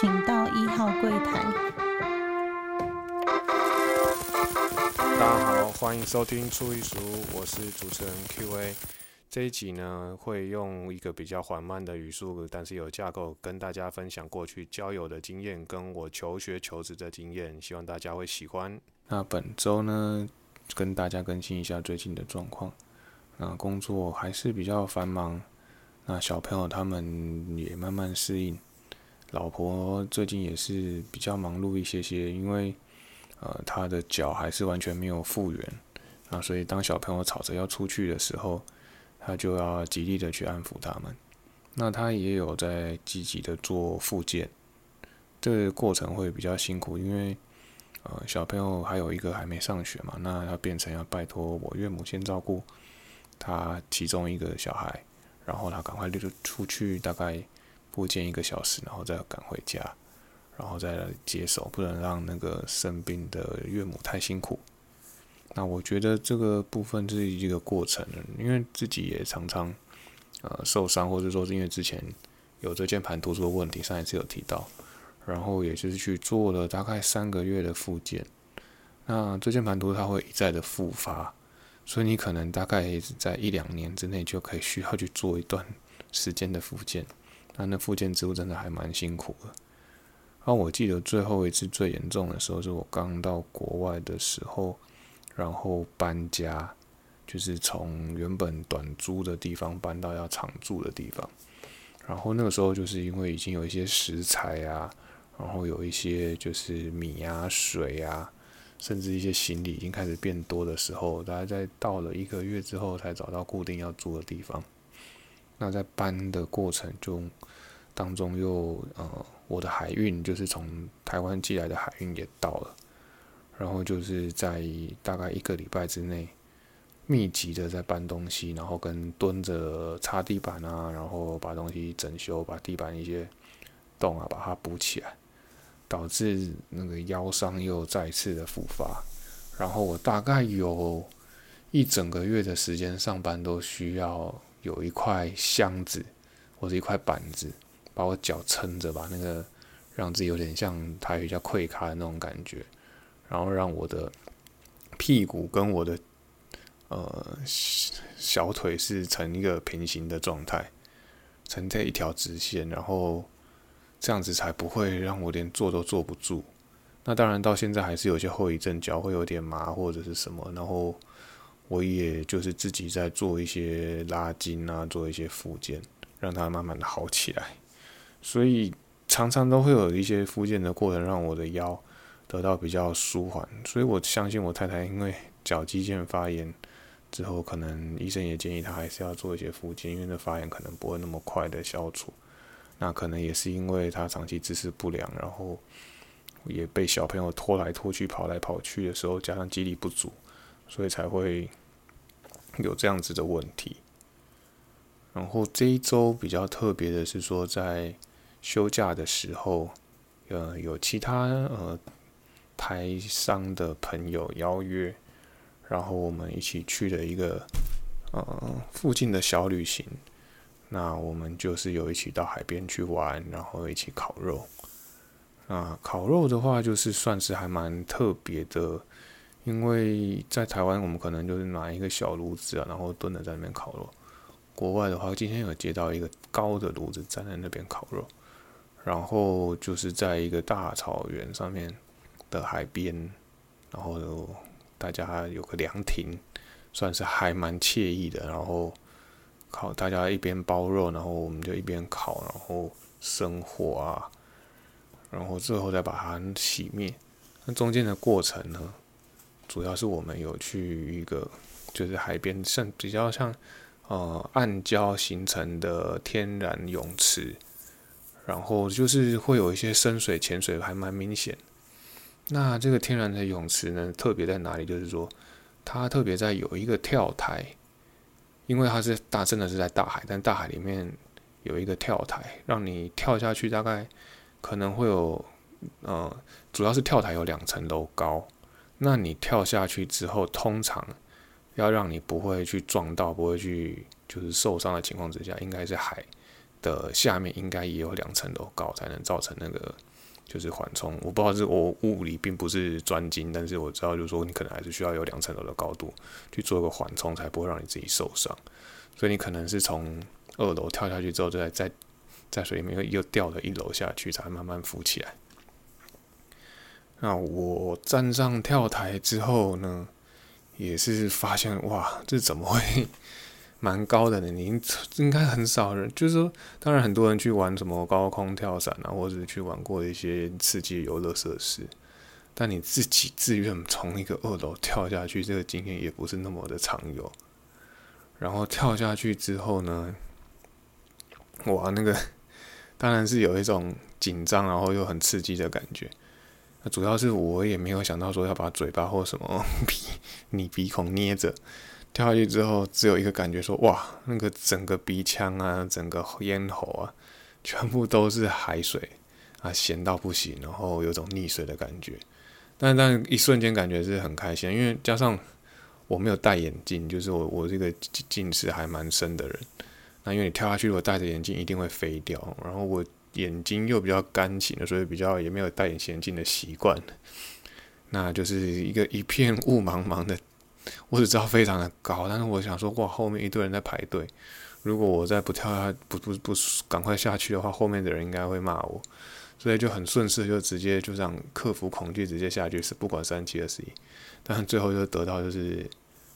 请到一号柜台。大家好，欢迎收听初一熟，我是主持人 Q&A。这一集呢，会用一个比较缓慢的语速，但是有架构，跟大家分享过去交友的经验，跟我求学求职的经验，希望大家会喜欢。那本周呢，跟大家更新一下最近的状况。那工作还是比较繁忙，那小朋友他们也慢慢适应。老婆最近也是比较忙碌一些些，因为呃，她的脚还是完全没有复原，啊，所以当小朋友吵着要出去的时候，她就要极力的去安抚他们。那她也有在积极的做复健，这个过程会比较辛苦，因为呃，小朋友还有一个还没上学嘛，那要变成要拜托我岳母先照顾他其中一个小孩，然后他赶快就出去，大概。复健一个小时，然后再赶回家，然后再来接手，不能让那个生病的岳母太辛苦。那我觉得这个部分是一个过程，因为自己也常常呃受伤，或者说是因为之前有这键盘突出的问题，上一次有提到，然后也就是去做了大概三个月的复健。那椎间盘突出它会一再的复发，所以你可能大概在一两年之内就可以需要去做一段时间的复健。那那复健之路真的还蛮辛苦的。然后我记得最后一次最严重的时候，是我刚到国外的时候，然后搬家，就是从原本短租的地方搬到要长住的地方。然后那个时候就是因为已经有一些食材啊，然后有一些就是米啊、水啊，甚至一些行李已经开始变多的时候，大概在到了一个月之后才找到固定要住的地方。那在搬的过程中，当中又呃，我的海运就是从台湾寄来的海运也到了，然后就是在大概一个礼拜之内，密集的在搬东西，然后跟蹲着擦地板啊，然后把东西整修，把地板一些洞啊把它补起来，导致那个腰伤又再次的复发，然后我大概有一整个月的时间上班都需要。有一块箱子或者一块板子，把我脚撑着，把那个让自己有点像台语叫溃咖的那种感觉，然后让我的屁股跟我的呃小腿是成一个平行的状态，成在一条直线，然后这样子才不会让我连坐都坐不住。那当然到现在还是有些后遗症，脚会有点麻或者是什么，然后。我也就是自己在做一些拉筋啊，做一些复健，让它慢慢的好起来。所以常常都会有一些复健的过程，让我的腰得到比较舒缓。所以我相信我太太，因为脚肌腱发炎之后，可能医生也建议她还是要做一些复健，因为那发炎可能不会那么快的消除。那可能也是因为她长期姿势不良，然后也被小朋友拖来拖去、跑来跑去的时候，加上肌力不足。所以才会有这样子的问题。然后这一周比较特别的是说，在休假的时候，呃，有其他呃台商的朋友邀约，然后我们一起去了一个呃附近的小旅行。那我们就是有一起到海边去玩，然后一起烤肉。啊，烤肉的话，就是算是还蛮特别的。因为在台湾，我们可能就是拿一个小炉子啊，然后蹲着在那边烤肉。国外的话，今天有接到一个高的炉子站在那边烤肉，然后就是在一个大草原上面的海边，然后大家有个凉亭，算是还蛮惬意的。然后烤，大家一边包肉，然后我们就一边烤，然后生火啊，然后最后再把它熄灭。那中间的过程呢？主要是我们有去一个，就是海边，像比较像，呃，暗礁形成的天然泳池，然后就是会有一些深水潜水还蛮明显。那这个天然的泳池呢，特别在哪里？就是说，它特别在有一个跳台，因为它是大，真的是在大海，但大海里面有一个跳台，让你跳下去，大概可能会有，呃，主要是跳台有两层楼高。那你跳下去之后，通常要让你不会去撞到、不会去就是受伤的情况之下，应该是海的下面应该也有两层楼高，才能造成那个就是缓冲。我不知道是我物理并不是专精，但是我知道就是说你可能还是需要有两层楼的高度去做一个缓冲，才不会让你自己受伤。所以你可能是从二楼跳下去之后，再在在水里面又又掉了一楼下去，才慢慢浮起来。那我站上跳台之后呢，也是发现哇，这怎么会 蛮高的呢？你应该很少人，就是说，当然很多人去玩什么高空跳伞啊，或者是去玩过一些刺激游乐设施，但你自己自愿从一个二楼跳下去，这个经验也不是那么的常有。然后跳下去之后呢，哇，那个 当然是有一种紧张，然后又很刺激的感觉。那主要是我也没有想到说要把嘴巴或什么 鼻你鼻孔捏着跳下去之后，只有一个感觉说哇，那个整个鼻腔啊，整个咽喉啊，全部都是海水啊，咸到不行，然后有种溺水的感觉。但但一瞬间感觉是很开心，因为加上我没有戴眼镜，就是我我这个近视还蛮深的人。那因为你跳下去，如果戴着眼镜一定会飞掉，然后我。眼睛又比较干净的，所以比较也没有戴隐形眼镜的习惯。那就是一个一片雾茫茫的，我只知道非常的高，但是我想说，哇，后面一堆人在排队，如果我再不跳下，不不不赶快下去的话，后面的人应该会骂我，所以就很顺势就直接就这样克服恐惧，直接下去，是不管三七二十一，但最后就得到就是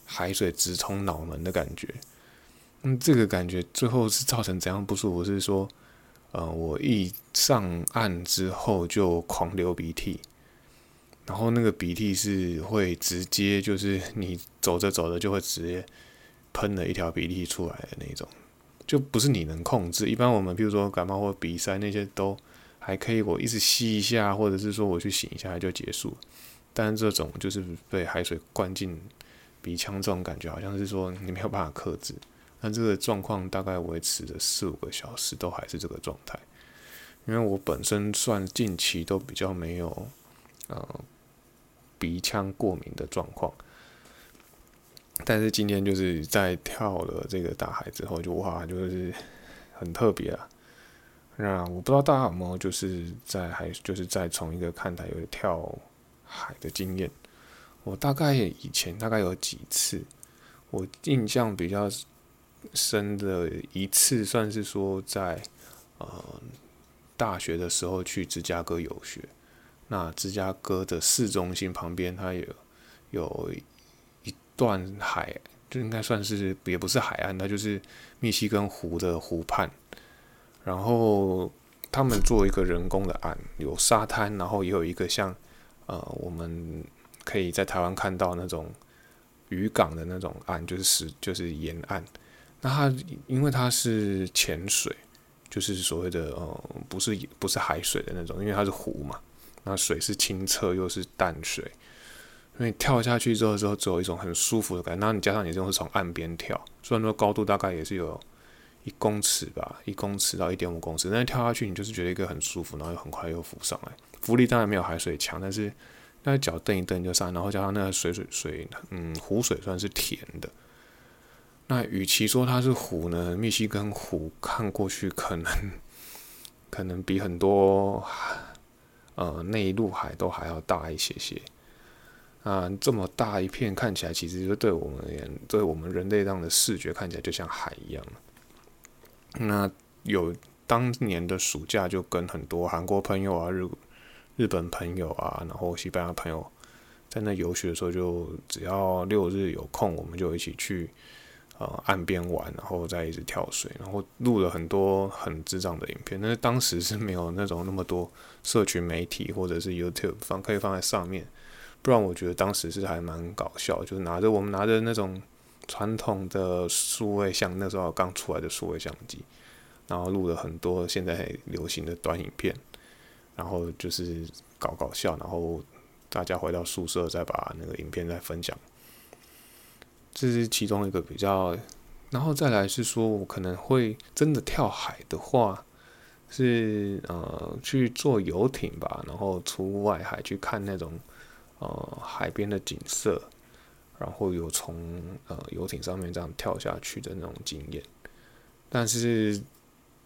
海水直冲脑门的感觉。嗯，这个感觉最后是造成怎样不舒服？是说。呃，我一上岸之后就狂流鼻涕，然后那个鼻涕是会直接就是你走着走着就会直接喷了一条鼻涕出来的那种，就不是你能控制。一般我们比如说感冒或鼻塞那些都还可以，我一直吸一下，或者是说我去醒一下就结束。但是这种就是被海水灌进鼻腔这种感觉，好像是说你没有办法克制。那这个状况大概维持了四五个小时，都还是这个状态。因为我本身算近期都比较没有呃鼻腔过敏的状况，但是今天就是在跳了这个大海之后，就哇，就是很特别啊。那我不知道大家有没有就是在还就是在从一个看台有跳海的经验。我大概以前大概有几次，我印象比较。深的一次算是说在呃大学的时候去芝加哥游学，那芝加哥的市中心旁边它有有一段海，就应该算是也不是海岸，它就是密西根湖的湖畔，然后他们做一个人工的岸，有沙滩，然后也有一个像呃我们可以在台湾看到那种渔港的那种岸，就是石就是沿岸。那它因为它是浅水，就是所谓的呃，不是不是海水的那种，因为它是湖嘛，那水是清澈又是淡水，所以跳下去之后之后，只有一种很舒服的感觉。那你加上你这种是从岸边跳，虽然说高度大概也是有一公尺吧，一公尺到一点五公尺，但是跳下去你就是觉得一个很舒服，然后又很快又浮上来，浮力当然没有海水强，但是那脚蹬一蹬就上，然后加上那个水水水，嗯，湖水算是甜的。那与其说它是湖呢，密西根湖看过去可能可能比很多呃内陆海都还要大一些些。啊，这么大一片看起来，其实就对我们而言，对我们人类这样的视觉看起来就像海一样。那有当年的暑假就跟很多韩国朋友啊、日日本朋友啊，然后西班牙朋友在那游学的时候，就只要六日有空，我们就一起去。呃，岸边玩，然后再一直跳水，然后录了很多很智障的影片。但是当时是没有那种那么多社群媒体或者是 YouTube 放可以放在上面，不然我觉得当时是还蛮搞笑，就是拿着我们拿着那种传统的数位相，那时候刚出来的数位相机，然后录了很多现在流行的短影片，然后就是搞搞笑，然后大家回到宿舍再把那个影片再分享。这是其中一个比较，然后再来是说，我可能会真的跳海的话，是呃去坐游艇吧，然后出外海去看那种呃海边的景色，然后有从呃游艇上面这样跳下去的那种经验。但是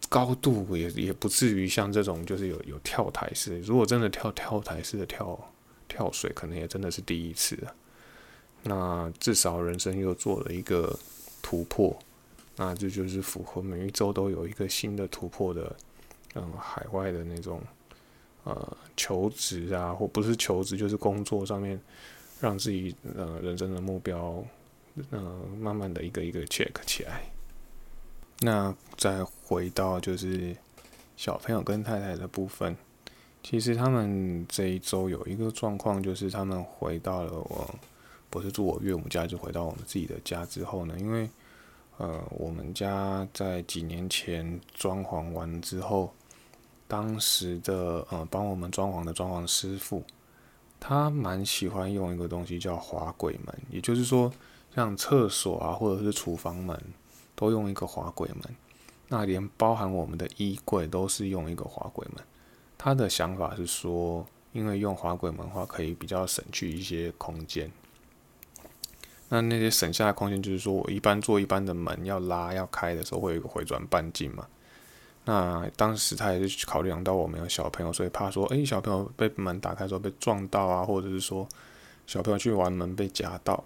高度也也不至于像这种就是有有跳台式。如果真的跳跳台式的跳跳水，可能也真的是第一次了。那至少人生又做了一个突破，那这就是符合每一周都有一个新的突破的，嗯，海外的那种呃求职啊，或不是求职，就是工作上面让自己呃人生的目标，嗯，慢慢的一个一个 check 起来。那再回到就是小朋友跟太太的部分，其实他们这一周有一个状况，就是他们回到了我。不是住我岳母家，就回到我们自己的家之后呢，因为呃，我们家在几年前装潢完之后，当时的呃帮我们装潢的装潢师傅，他蛮喜欢用一个东西叫滑轨门，也就是说，像厕所啊或者是厨房门都用一个滑轨门，那连包含我们的衣柜都是用一个滑轨门。他的想法是说，因为用滑轨门的话，可以比较省去一些空间。那那些省下的空间，就是说我一般做一般的门要拉要开的时候，会有一个回转半径嘛。那当时他也是考量到我们有小朋友，所以怕说，诶，小朋友被门打开时候被撞到啊，或者是说小朋友去玩门被夹到。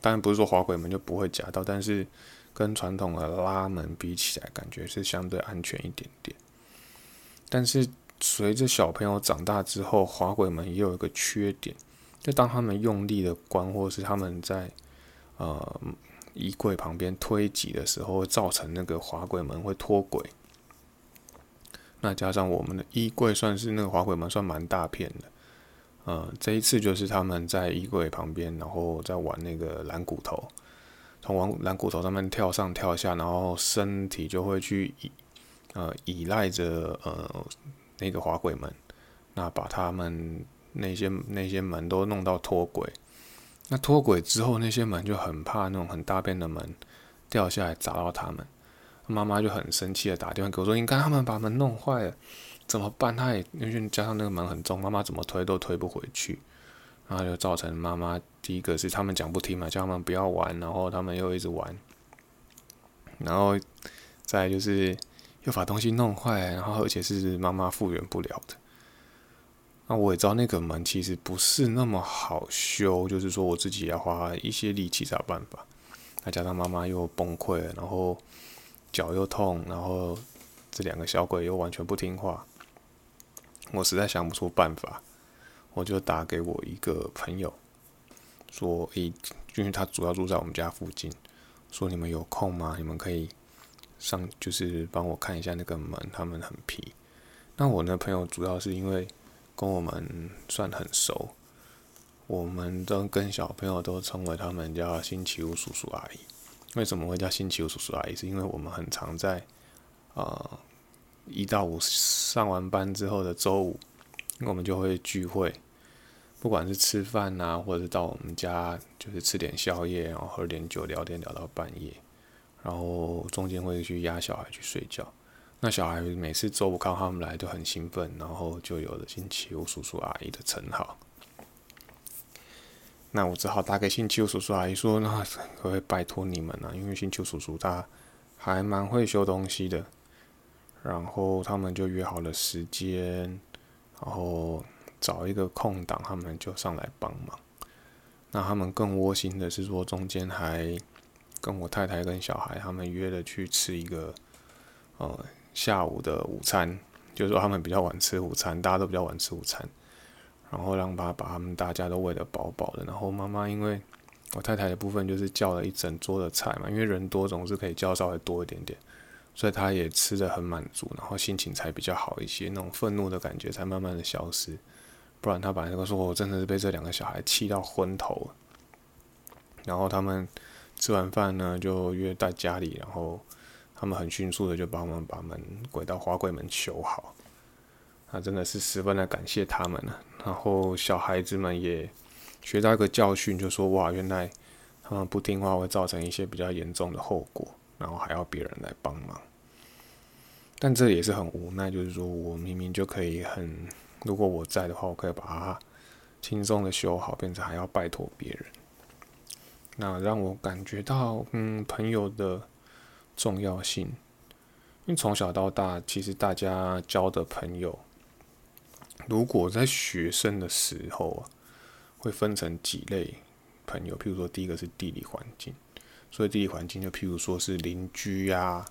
当然不是说滑轨门就不会夹到，但是跟传统的拉门比起来，感觉是相对安全一点点。但是随着小朋友长大之后，滑轨门也有一个缺点。就当他们用力的关，或是他们在呃衣柜旁边推挤的时候，会造成那个滑轨门会脱轨。那加上我们的衣柜算是那个滑轨门算蛮大片的，呃，这一次就是他们在衣柜旁边，然后在玩那个蓝骨头，从玩蓝骨头上面跳上跳下，然后身体就会去依呃依赖着呃那个滑轨门，那把他们。那些那些门都弄到脱轨，那脱轨之后，那些门就很怕那种很大片的门掉下来砸到他们。妈妈就很生气的打电话给我说：“你看他们把门弄坏了，怎么办？”他也因为加上那个门很重，妈妈怎么推都推不回去，然后就造成妈妈第一个是他们讲不听嘛，叫他们不要玩，然后他们又一直玩，然后再就是又把东西弄坏，然后而且是妈妈复原不了的。那我也知道那个门其实不是那么好修，就是说我自己要花一些力气才有办法。再加上妈妈又崩溃了，然后脚又痛，然后这两个小鬼又完全不听话，我实在想不出办法，我就打给我一个朋友，说：“诶，因为他主要住在我们家附近，说你们有空吗？你们可以上，就是帮我看一下那个门，他们很皮。”那我那朋友主要是因为。跟我们算很熟，我们都跟小朋友都称为他们叫星期五叔叔阿姨。为什么会叫星期五叔叔阿姨？是因为我们很常在呃一到五上完班之后的周五，我们就会聚会，不管是吃饭呐，或者是到我们家就是吃点宵夜，然后喝点酒，聊天聊到半夜，然后中间会去压小孩去睡觉。那小孩每次周五看他们来都很兴奋，然后就有了星期五叔叔阿姨的称号。那我只好打给星期五叔叔阿姨说：“那可以拜托你们了？因为星期五叔叔他还蛮会修东西的。”然后他们就约好了时间，然后找一个空档，他们就上来帮忙。那他们更窝心的是说，中间还跟我太太跟小孩他们约了去吃一个，呃。下午的午餐，就是说他们比较晚吃午餐，大家都比较晚吃午餐，然后让爸把他们大家都喂得饱饱的。然后妈妈因为我太太的部分就是叫了一整桌的菜嘛，因为人多总是可以叫稍微多一点点，所以她也吃的很满足，然后心情才比较好一些，那种愤怒的感觉才慢慢的消失。不然他本来就说我真的是被这两个小孩气到昏头。然后他们吃完饭呢，就约在家里，然后。他们很迅速的就帮我们把门轨道滑轨门修好，那真的是十分的感谢他们了。然后小孩子们也学到一个教训，就说哇，原来他们不听话会造成一些比较严重的后果，然后还要别人来帮忙。但这也是很无奈，就是说我明明就可以很，如果我在的话，我可以把它轻松的修好，变成还要拜托别人。那让我感觉到，嗯，朋友的。重要性，因为从小到大，其实大家交的朋友，如果在学生的时候啊，会分成几类朋友。譬如说，第一个是地理环境，所以地理环境就譬如说是邻居呀，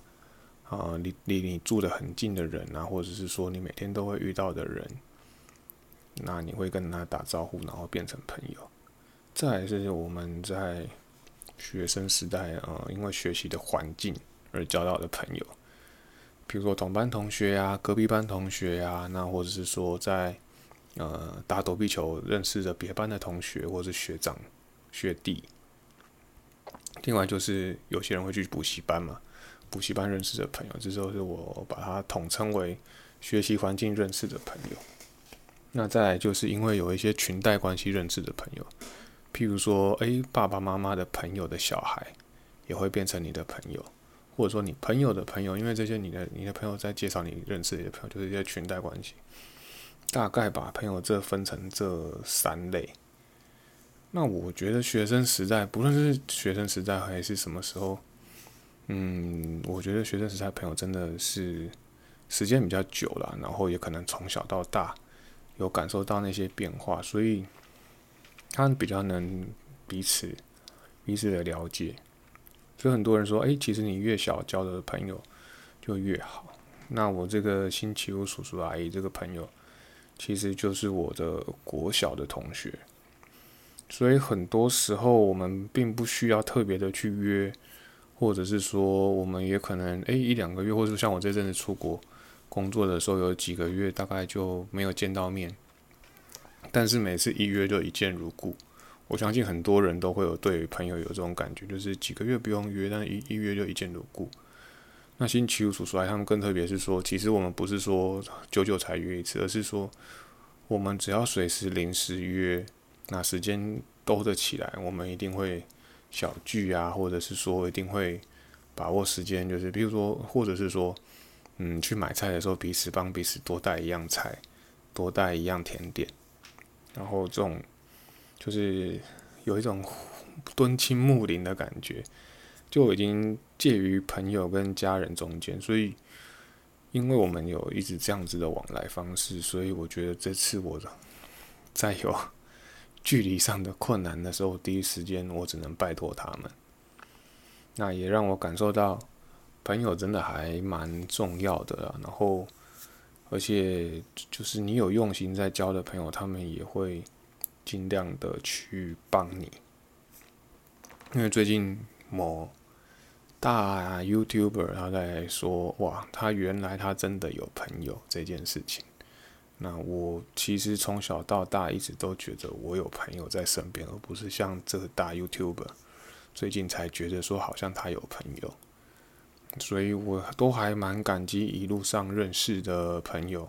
啊，离离你住的很近的人啊，或者是说你每天都会遇到的人，那你会跟他打招呼，然后变成朋友。再是我们在学生时代啊，因为学习的环境而交到的朋友，比如说同班同学呀、隔壁班同学呀，那或者是说在呃打躲避球认识的别班的同学或是学长学弟。另外就是有些人会去补习班嘛，补习班认识的朋友，这时候是我把它统称为学习环境认识的朋友。那再来就是因为有一些裙带关系认识的朋友。譬如说，诶，爸爸妈妈的朋友的小孩也会变成你的朋友，或者说你朋友的朋友，因为这些你的你的朋友在介绍你认识的朋友，就是一些裙带关系。大概把朋友这分成这三类。那我觉得学生时代，不论是学生时代还是什么时候，嗯，我觉得学生时代朋友真的是时间比较久了，然后也可能从小到大有感受到那些变化，所以。他比较能彼此彼此的了解，所以很多人说，哎，其实你越小交的朋友就越好。那我这个星期五叔叔阿姨这个朋友，其实就是我的国小的同学，所以很多时候我们并不需要特别的去约，或者是说我们也可能哎一两个月，或者像我这阵子出国工作的时候，有几个月大概就没有见到面。但是每次一约就一见如故，我相信很多人都会有对朋友有这种感觉，就是几个月不用约，但一一约就一见如故。那星期五叔叔来，他们更特别是说，其实我们不是说久久才约一次，而是说我们只要随时临时约，那时间兜得起来，我们一定会小聚啊，或者是说一定会把握时间，就是比如说，或者是说，嗯，去买菜的时候，彼此帮彼此多带一样菜，多带一样甜点。然后这种就是有一种敦亲睦邻的感觉，就已经介于朋友跟家人中间。所以，因为我们有一直这样子的往来方式，所以我觉得这次我在有距离上的困难的时候，第一时间我只能拜托他们。那也让我感受到朋友真的还蛮重要的。然后。而且，就是你有用心在交的朋友，他们也会尽量的去帮你。因为最近某大 YouTuber 他在说，哇，他原来他真的有朋友这件事情。那我其实从小到大一直都觉得我有朋友在身边，而不是像这个大 YouTuber 最近才觉得说好像他有朋友。所以我都还蛮感激一路上认识的朋友，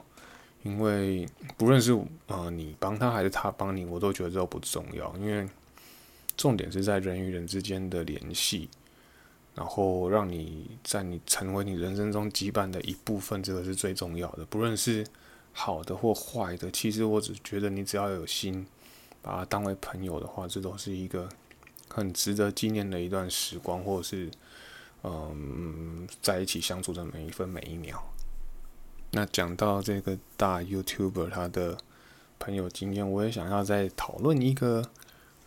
因为不论是呃你帮他还是他帮你，我都觉得都不重要，因为重点是在人与人之间的联系，然后让你在你成为你人生中羁绊的一部分，这个是最重要的。不论是好的或坏的，其实我只觉得你只要有心把它当为朋友的话，这都是一个很值得纪念的一段时光，或者是。嗯，在一起相处的每一分每一秒。那讲到这个大 YouTuber 他的朋友经验，我也想要再讨论一个，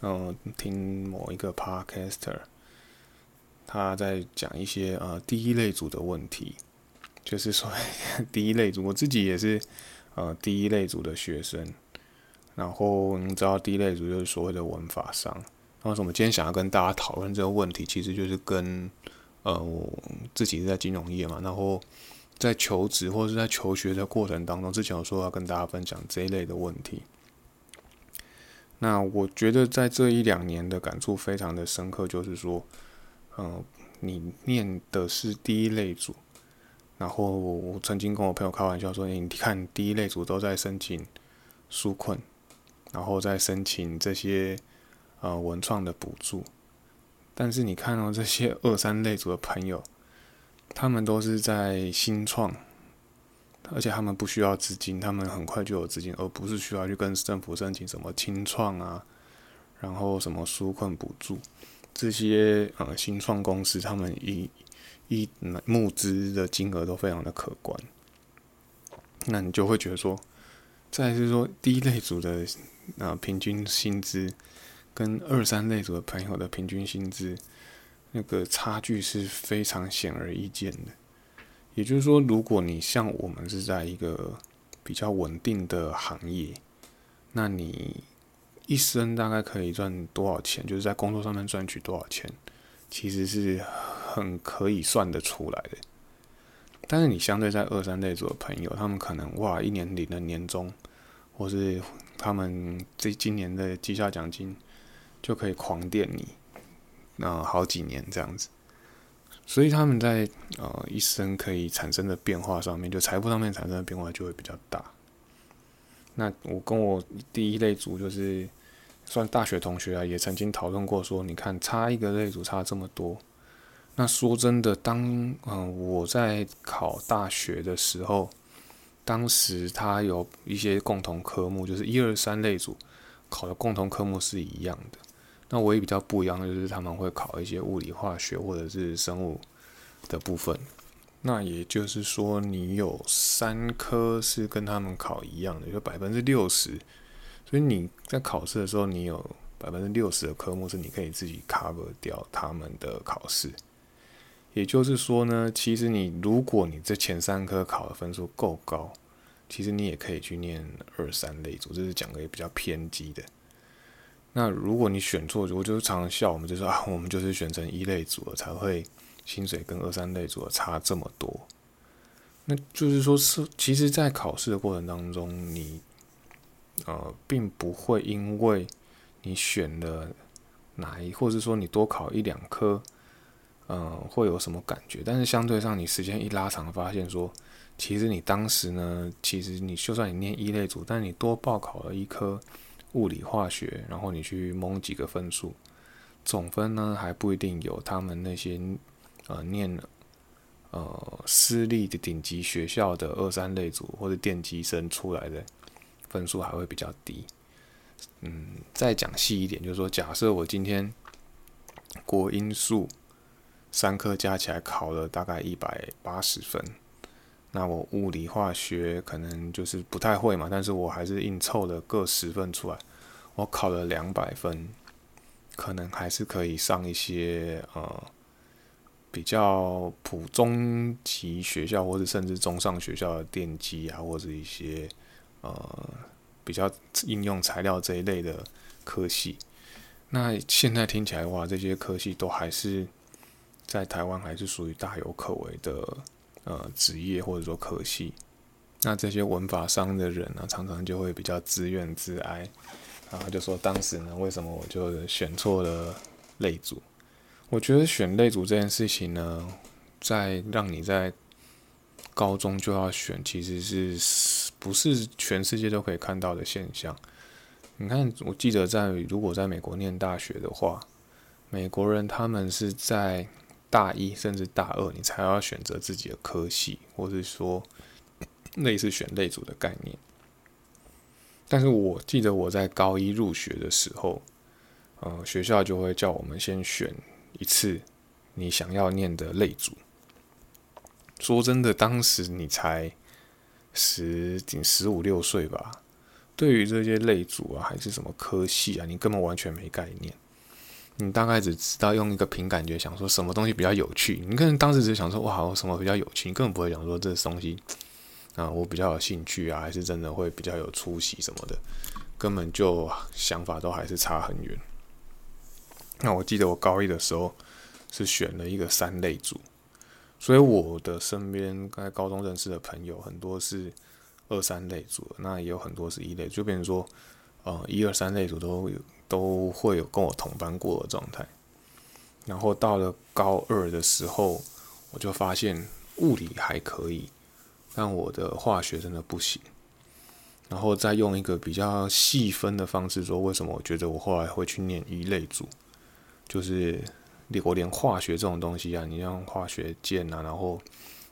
嗯，听某一个 Podcaster，他在讲一些呃第一类组的问题，就是说第一类组，我自己也是呃第一类组的学生，然后你知道第一类组就是所谓的文法商，那我们今天想要跟大家讨论这个问题，其实就是跟呃，我自己是在金融业嘛，然后在求职或是在求学的过程当中，之前有说要跟大家分享这一类的问题。那我觉得在这一两年的感触非常的深刻，就是说，嗯，你念的是第一类组，然后我曾经跟我朋友开玩笑说，你看第一类组都在申请纾困，然后在申请这些呃文创的补助。但是你看到这些二三类组的朋友，他们都是在新创，而且他们不需要资金，他们很快就有资金，而不是需要去跟政府申请什么清创啊，然后什么纾困补助，这些呃新创公司他们一一募资的金额都非常的可观。那你就会觉得说，再是说第一类组的啊平均薪资，跟二三类组的朋友的平均薪资，那个差距是非常显而易见的。也就是说，如果你像我们是在一个比较稳定的行业，那你一生大概可以赚多少钱？就是在工作上面赚取多少钱，其实是很可以算得出来的。但是你相对在二三类组的朋友，他们可能哇，一年领的年终，或是他们这今年的绩效奖金，就可以狂垫你，那好几年这样子。所以他们在呃一生可以产生的变化上面，就财富上面产生的变化就会比较大。那我跟我第一类组就是算大学同学啊，也曾经讨论过说，你看差一个类组差这么多。那说真的，当嗯我在考大学的时候，当时他有一些共同科目，就是一二三类组考的共同科目是一样的。那唯一比较不一样的就是他们会考一些物理化学或者是生物的部分。那也就是说，你有三科是跟他们考一样的，就百分之六十。所以你在考试的时候，你有百分之六十的科目是你可以自己 cover 掉他们的考试。也就是说呢，其实你如果你这前三科考的分数够高，其实你也可以去念二三类组，这是讲个也比较偏激的。那如果你选错，我就常常笑我们，就说啊，我们就是选成一类组了，才会薪水跟二三类组的差这么多。那就是说是，其实，在考试的过程当中，你呃，并不会因为你选了哪一，或者说你多考一两科。嗯，会有什么感觉？但是相对上，你时间一拉长，发现说，其实你当时呢，其实你就算你念一类组，但你多报考了一科物理化学，然后你去蒙几个分数，总分呢还不一定有他们那些呃念呃私立的顶级学校的二三类组或者电机生出来的分数还会比较低。嗯，再讲细一点，就是说，假设我今天国因数。三科加起来考了大概一百八十分，那我物理化学可能就是不太会嘛，但是我还是硬凑了各十分出来，我考了两百分，可能还是可以上一些呃比较普中级学校或者甚至中上学校的电机啊，或者一些呃比较应用材料这一类的科系。那现在听起来的话，这些科系都还是。在台湾还是属于大有可为的呃职业或者说科系，那这些文法商的人呢，常常就会比较自怨自哀，然后就说当时呢，为什么我就选错了类组？我觉得选类组这件事情呢，在让你在高中就要选，其实是不是全世界都可以看到的现象？你看，我记得在如果在美国念大学的话，美国人他们是在大一甚至大二，你才要选择自己的科系，或是说类似选类组的概念。但是我记得我在高一入学的时候，呃，学校就会叫我们先选一次你想要念的类组。说真的，当时你才十仅十五六岁吧，对于这些类组啊，还是什么科系啊，你根本完全没概念。你大概只知道用一个凭感觉想说什么东西比较有趣，你可能当时只是想说哇，什么比较有趣，你根本不会想说这东西啊，我比较有兴趣啊，还是真的会比较有出息什么的，根本就想法都还是差很远。那我记得我高一的时候是选了一个三类组，所以我的身边在高中认识的朋友很多是二三类组，那也有很多是一类，就变成说，呃，一二三类组都有。都会有跟我同班过的状态，然后到了高二的时候，我就发现物理还可以，但我的化学真的不行。然后再用一个比较细分的方式说，为什么我觉得我后来会去念一类组，就是我连化学这种东西啊，你像化学键啊，然后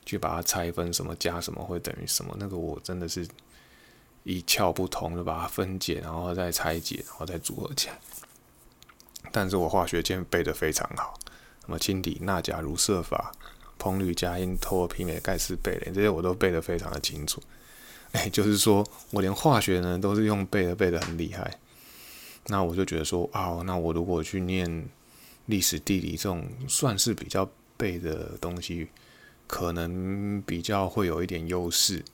去把它拆分，什么加什么会等于什么，那个我真的是。一窍不通，就把它分解，然后再拆解，然后再组合起来。但是我化学键背得非常好，什么氢底钠钾如色法，硼铝加铟透铬媲美钙斯贝雷，这些我都背得非常的清楚。哎，就是说我连化学呢都是用背的，背的很厉害。那我就觉得说啊，那我如果去念历史、地理这种算是比较背的东西，可能比较会有一点优势。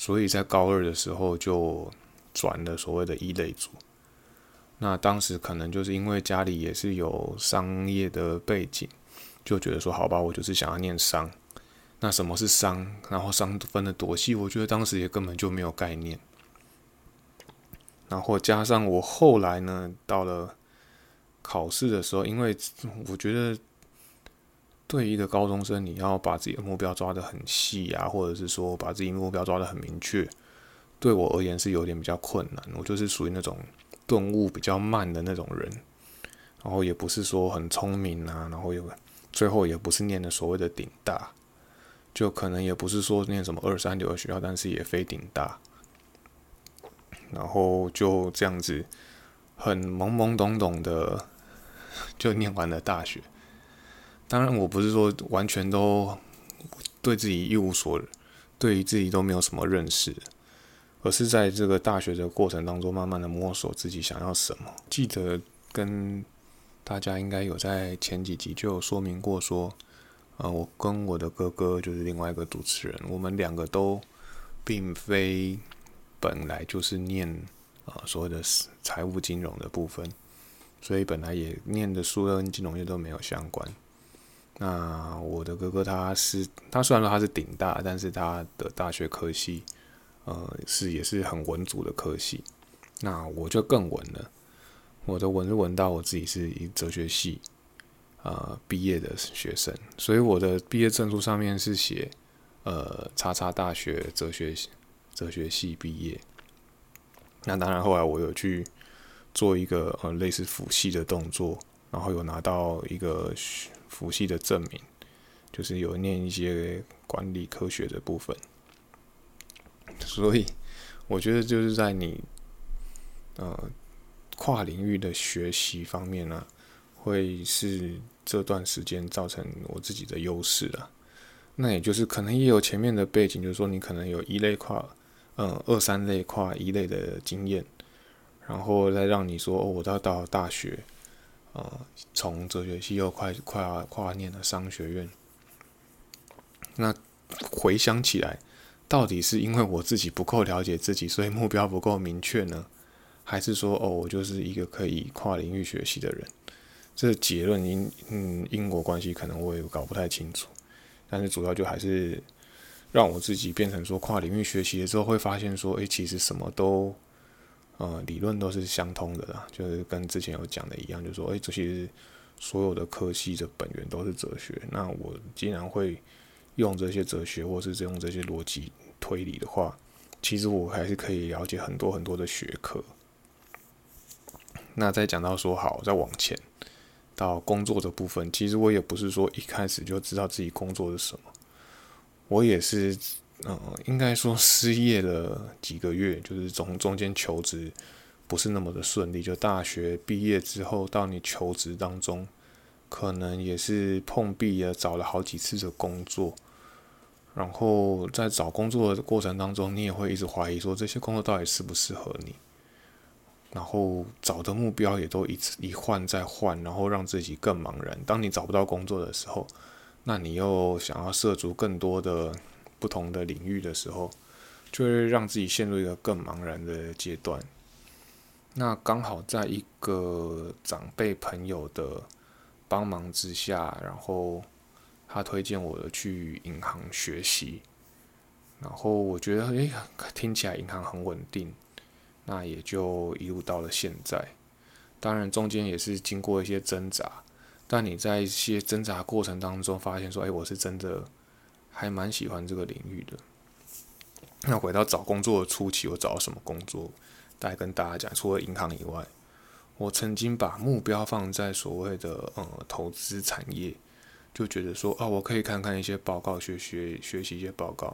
所以在高二的时候就转了所谓的一类组。那当时可能就是因为家里也是有商业的背景，就觉得说好吧，我就是想要念商。那什么是商？然后商分的多细？我觉得当时也根本就没有概念。然后加上我后来呢，到了考试的时候，因为我觉得对一个高中生，你要把自己的目标抓得很细啊，或者是说把自己目标抓得很明确，对我而言是有点比较困难。我就是属于那种。顿悟比较慢的那种人，然后也不是说很聪明啊，然后有最后也不是念的所谓的顶大，就可能也不是说念什么二三流的学校，但是也非顶大，然后就这样子很懵懵懂懂的就念完了大学。当然，我不是说完全都对自己一无所，对于自己都没有什么认识。而是在这个大学的过程当中，慢慢的摸索自己想要什么。记得跟大家应该有在前几集就有说明过，说，呃，我跟我的哥哥就是另外一个主持人，我们两个都并非本来就是念啊所谓的财务金融的部分，所以本来也念的书跟金融业都没有相关。那我的哥哥他是，他虽然说他是顶大，但是他的大学科系。呃，是也是很文组的科系，那我就更文了。我的文是文到我自己是一哲学系呃毕业的学生，所以我的毕业证书上面是写呃叉叉大学哲学哲学系毕业。那当然后来我有去做一个呃类似辅系的动作，然后有拿到一个辅系的证明，就是有念一些管理科学的部分。所以，我觉得就是在你，呃，跨领域的学习方面呢，会是这段时间造成我自己的优势了。那也就是可能也有前面的背景，就是说你可能有一类跨，嗯，二三类跨一类的经验，然后再让你说，哦，我到到大学，呃，从哲学系又快跨跨念了商学院。那回想起来。到底是因为我自己不够了解自己，所以目标不够明确呢，还是说哦，我就是一个可以跨领域学习的人？这结论因嗯因果关系可能我也搞不太清楚，但是主要就还是让我自己变成说跨领域学习的时候，会发现说，诶，其实什么都呃理论都是相通的啦，就是跟之前有讲的一样，就是说，诶，这些所有的科系的本源都是哲学。那我既然会。用这些哲学，或是用这些逻辑推理的话，其实我还是可以了解很多很多的学科。那再讲到说好，再往前到工作的部分，其实我也不是说一开始就知道自己工作是什么，我也是，嗯，应该说失业了几个月，就是从中间求职不是那么的顺利，就大学毕业之后到你求职当中，可能也是碰壁了，找了好几次的工作。然后在找工作的过程当中，你也会一直怀疑说这些工作到底适不适合你。然后找的目标也都一次一换再换，然后让自己更茫然。当你找不到工作的时候，那你又想要涉足更多的不同的领域的时候，就会让自己陷入一个更茫然的阶段。那刚好在一个长辈朋友的帮忙之下，然后。他推荐我去银行学习，然后我觉得诶，听起来银行很稳定，那也就一路到了现在。当然中间也是经过一些挣扎，但你在一些挣扎过程当中发现说，诶，我是真的还蛮喜欢这个领域的。那回到找工作的初期，我找什么工作？大概跟大家讲，除了银行以外，我曾经把目标放在所谓的呃投资产业。就觉得说啊，我可以看看一些报告，学学学习一些报告。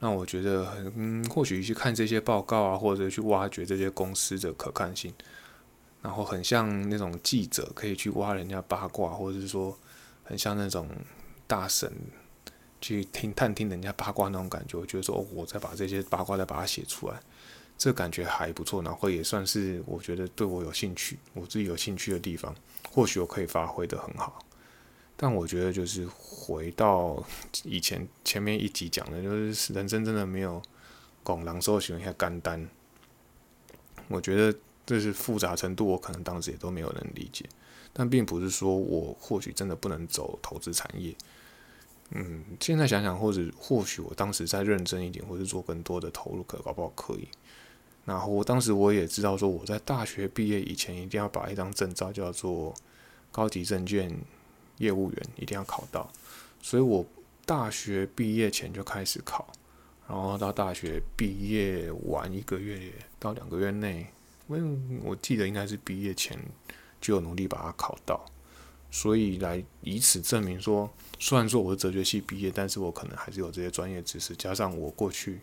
那我觉得很嗯，或许去看这些报告啊，或者去挖掘这些公司的可看性，然后很像那种记者可以去挖人家八卦，或者是说很像那种大神去听探听人家八卦那种感觉，我觉得说哦，我再把这些八卦再把它写出来，这感觉还不错，然后也算是我觉得对我有兴趣，我自己有兴趣的地方，或许我可以发挥的很好。但我觉得就是回到以前前面一集讲的，就是人生真的没有拱狼搜寻一下干单。我觉得这是复杂程度，我可能当时也都没有人理解。但并不是说我或许真的不能走投资产业。嗯，现在想想，或者或许我当时再认真一点，或者做更多的投入，可搞不好可以。然后我当时我也知道说，我在大学毕业以前一定要把一张证照叫做高级证券。业务员一定要考到，所以我大学毕业前就开始考，然后到大学毕业完一个月到两个月内，因为我记得应该是毕业前就有努力把它考到，所以来以此证明说，虽然说我是哲学系毕业，但是我可能还是有这些专业知识，加上我过去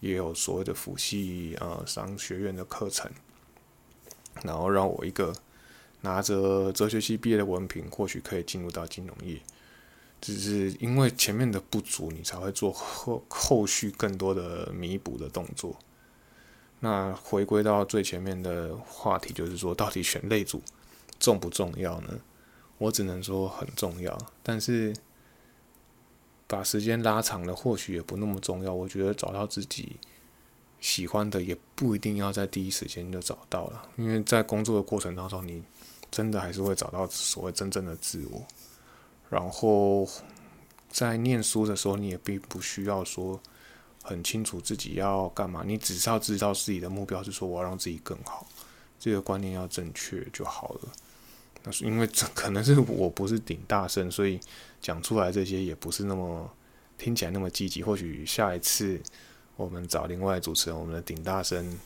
也有所谓的辅系呃商学院的课程，然后让我一个。拿着哲学系毕业的文凭，或许可以进入到金融业，只是因为前面的不足，你才会做后后续更多的弥补的动作。那回归到最前面的话题，就是说，到底选类组重不重要呢？我只能说很重要，但是把时间拉长了，或许也不那么重要。我觉得找到自己喜欢的，也不一定要在第一时间就找到了，因为在工作的过程当中，你。真的还是会找到所谓真正的自我，然后在念书的时候，你也并不需要说很清楚自己要干嘛，你只是要知道自己的目标是说我要让自己更好，这个观念要正确就好了。是因为这可能是我不是顶大声，所以讲出来这些也不是那么听起来那么积极。或许下一次我们找另外主持人，我们的顶大声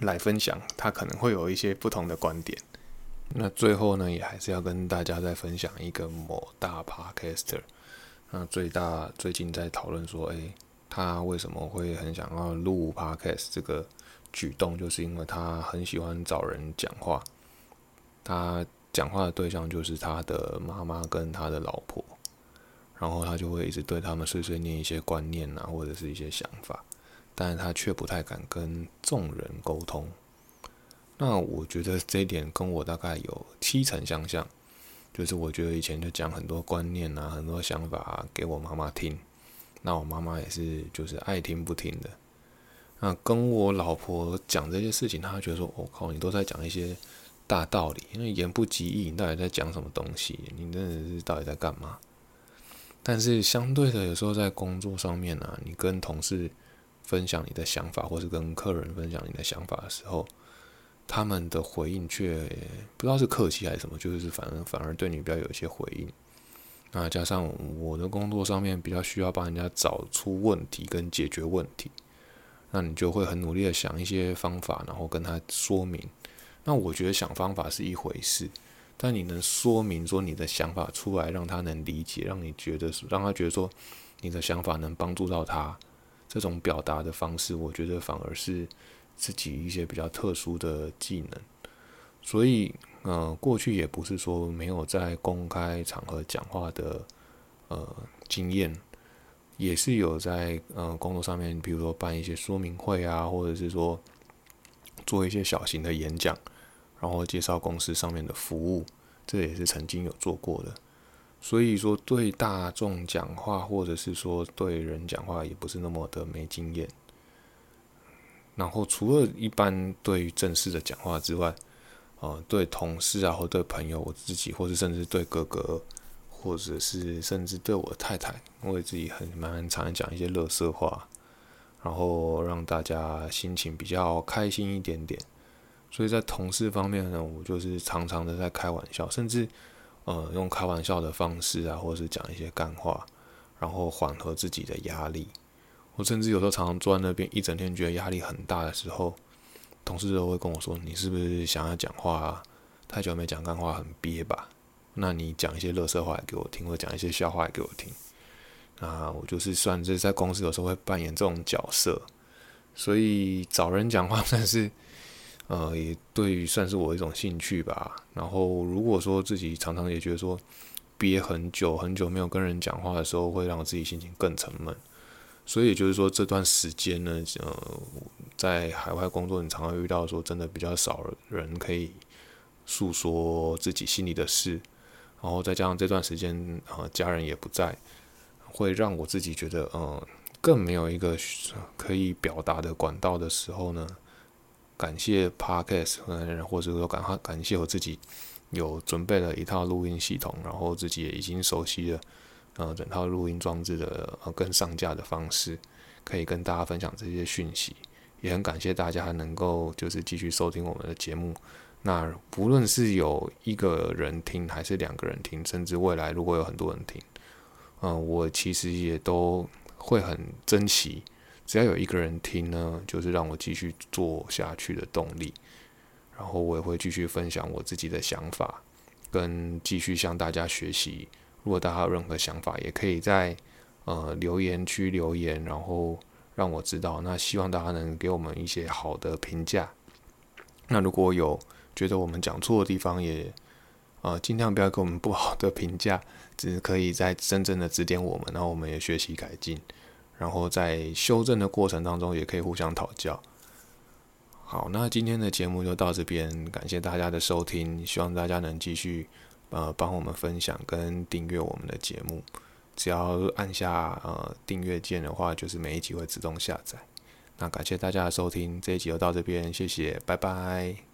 来分享，他可能会有一些不同的观点。那最后呢，也还是要跟大家再分享一个某大 podcaster。那最大最近在讨论说，诶，他为什么会很想要录 podcast 这个举动，就是因为他很喜欢找人讲话。他讲话的对象就是他的妈妈跟他的老婆，然后他就会一直对他们碎碎念一些观念啊，或者是一些想法，但是他却不太敢跟众人沟通。那我觉得这一点跟我大概有七成相像，就是我觉得以前就讲很多观念啊，很多想法给我妈妈听，那我妈妈也是就是爱听不听的。那跟我老婆讲这些事情，她觉得说：“我靠，你都在讲一些大道理，因为言不及义，你到底在讲什么东西？你真的是到底在干嘛？”但是相对的，有时候在工作上面呢，你跟同事分享你的想法，或是跟客人分享你的想法的时候，他们的回应却不知道是客气还是什么，就是反而反而对你比较有一些回应。那加上我的工作上面比较需要帮人家找出问题跟解决问题，那你就会很努力的想一些方法，然后跟他说明。那我觉得想方法是一回事，但你能说明说你的想法出来，让他能理解，让你觉得让他觉得说你的想法能帮助到他，这种表达的方式，我觉得反而是。自己一些比较特殊的技能，所以，呃，过去也不是说没有在公开场合讲话的，呃，经验，也是有在呃工作上面，比如说办一些说明会啊，或者是说做一些小型的演讲，然后介绍公司上面的服务，这也是曾经有做过的。所以说，对大众讲话，或者是说对人讲话，也不是那么的没经验。然后除了一般对于正式的讲话之外，呃，对同事啊，或对朋友，我自己，或是甚至对哥哥，或者是甚至对我太太，我也自己很蛮常讲一些乐色话，然后让大家心情比较开心一点点。所以在同事方面呢，我就是常常的在开玩笑，甚至呃用开玩笑的方式啊，或者是讲一些干话，然后缓和自己的压力。我甚至有时候常常坐在那边一整天，觉得压力很大的时候，同事都会跟我说：“你是不是想要讲话啊？太久没讲干话，很憋吧？那你讲一些乐色话给我听，或者讲一些笑话给我听。”那我就是算是在公司有时候会扮演这种角色，所以找人讲话 算是呃，也对算是我一种兴趣吧。然后如果说自己常常也觉得说憋很久很久没有跟人讲话的时候，会让自己心情更沉闷。所以就是说，这段时间呢，呃，在海外工作，你常常遇到说，真的比较少人可以诉说自己心里的事，然后再加上这段时间啊，家人也不在，会让我自己觉得，嗯，更没有一个可以表达的管道的时候呢，感谢 Podcast，嗯或者说感感谢我自己有准备了一套录音系统，然后自己也已经熟悉了。呃，整套录音装置的呃跟上架的方式，可以跟大家分享这些讯息，也很感谢大家能够就是继续收听我们的节目。那不论是有一个人听，还是两个人听，甚至未来如果有很多人听，嗯，我其实也都会很珍惜。只要有一个人听呢，就是让我继续做下去的动力。然后我也会继续分享我自己的想法，跟继续向大家学习。如果大家有任何想法，也可以在呃留言区留言，然后让我知道。那希望大家能给我们一些好的评价。那如果有觉得我们讲错的地方，也呃尽量不要给我们不好的评价，只是可以在真正的指点我们，然后我们也学习改进。然后在修正的过程当中，也可以互相讨教。好，那今天的节目就到这边，感谢大家的收听，希望大家能继续。呃，帮我们分享跟订阅我们的节目，只要按下呃订阅键的话，就是每一集会自动下载。那感谢大家的收听，这一集就到这边，谢谢，拜拜。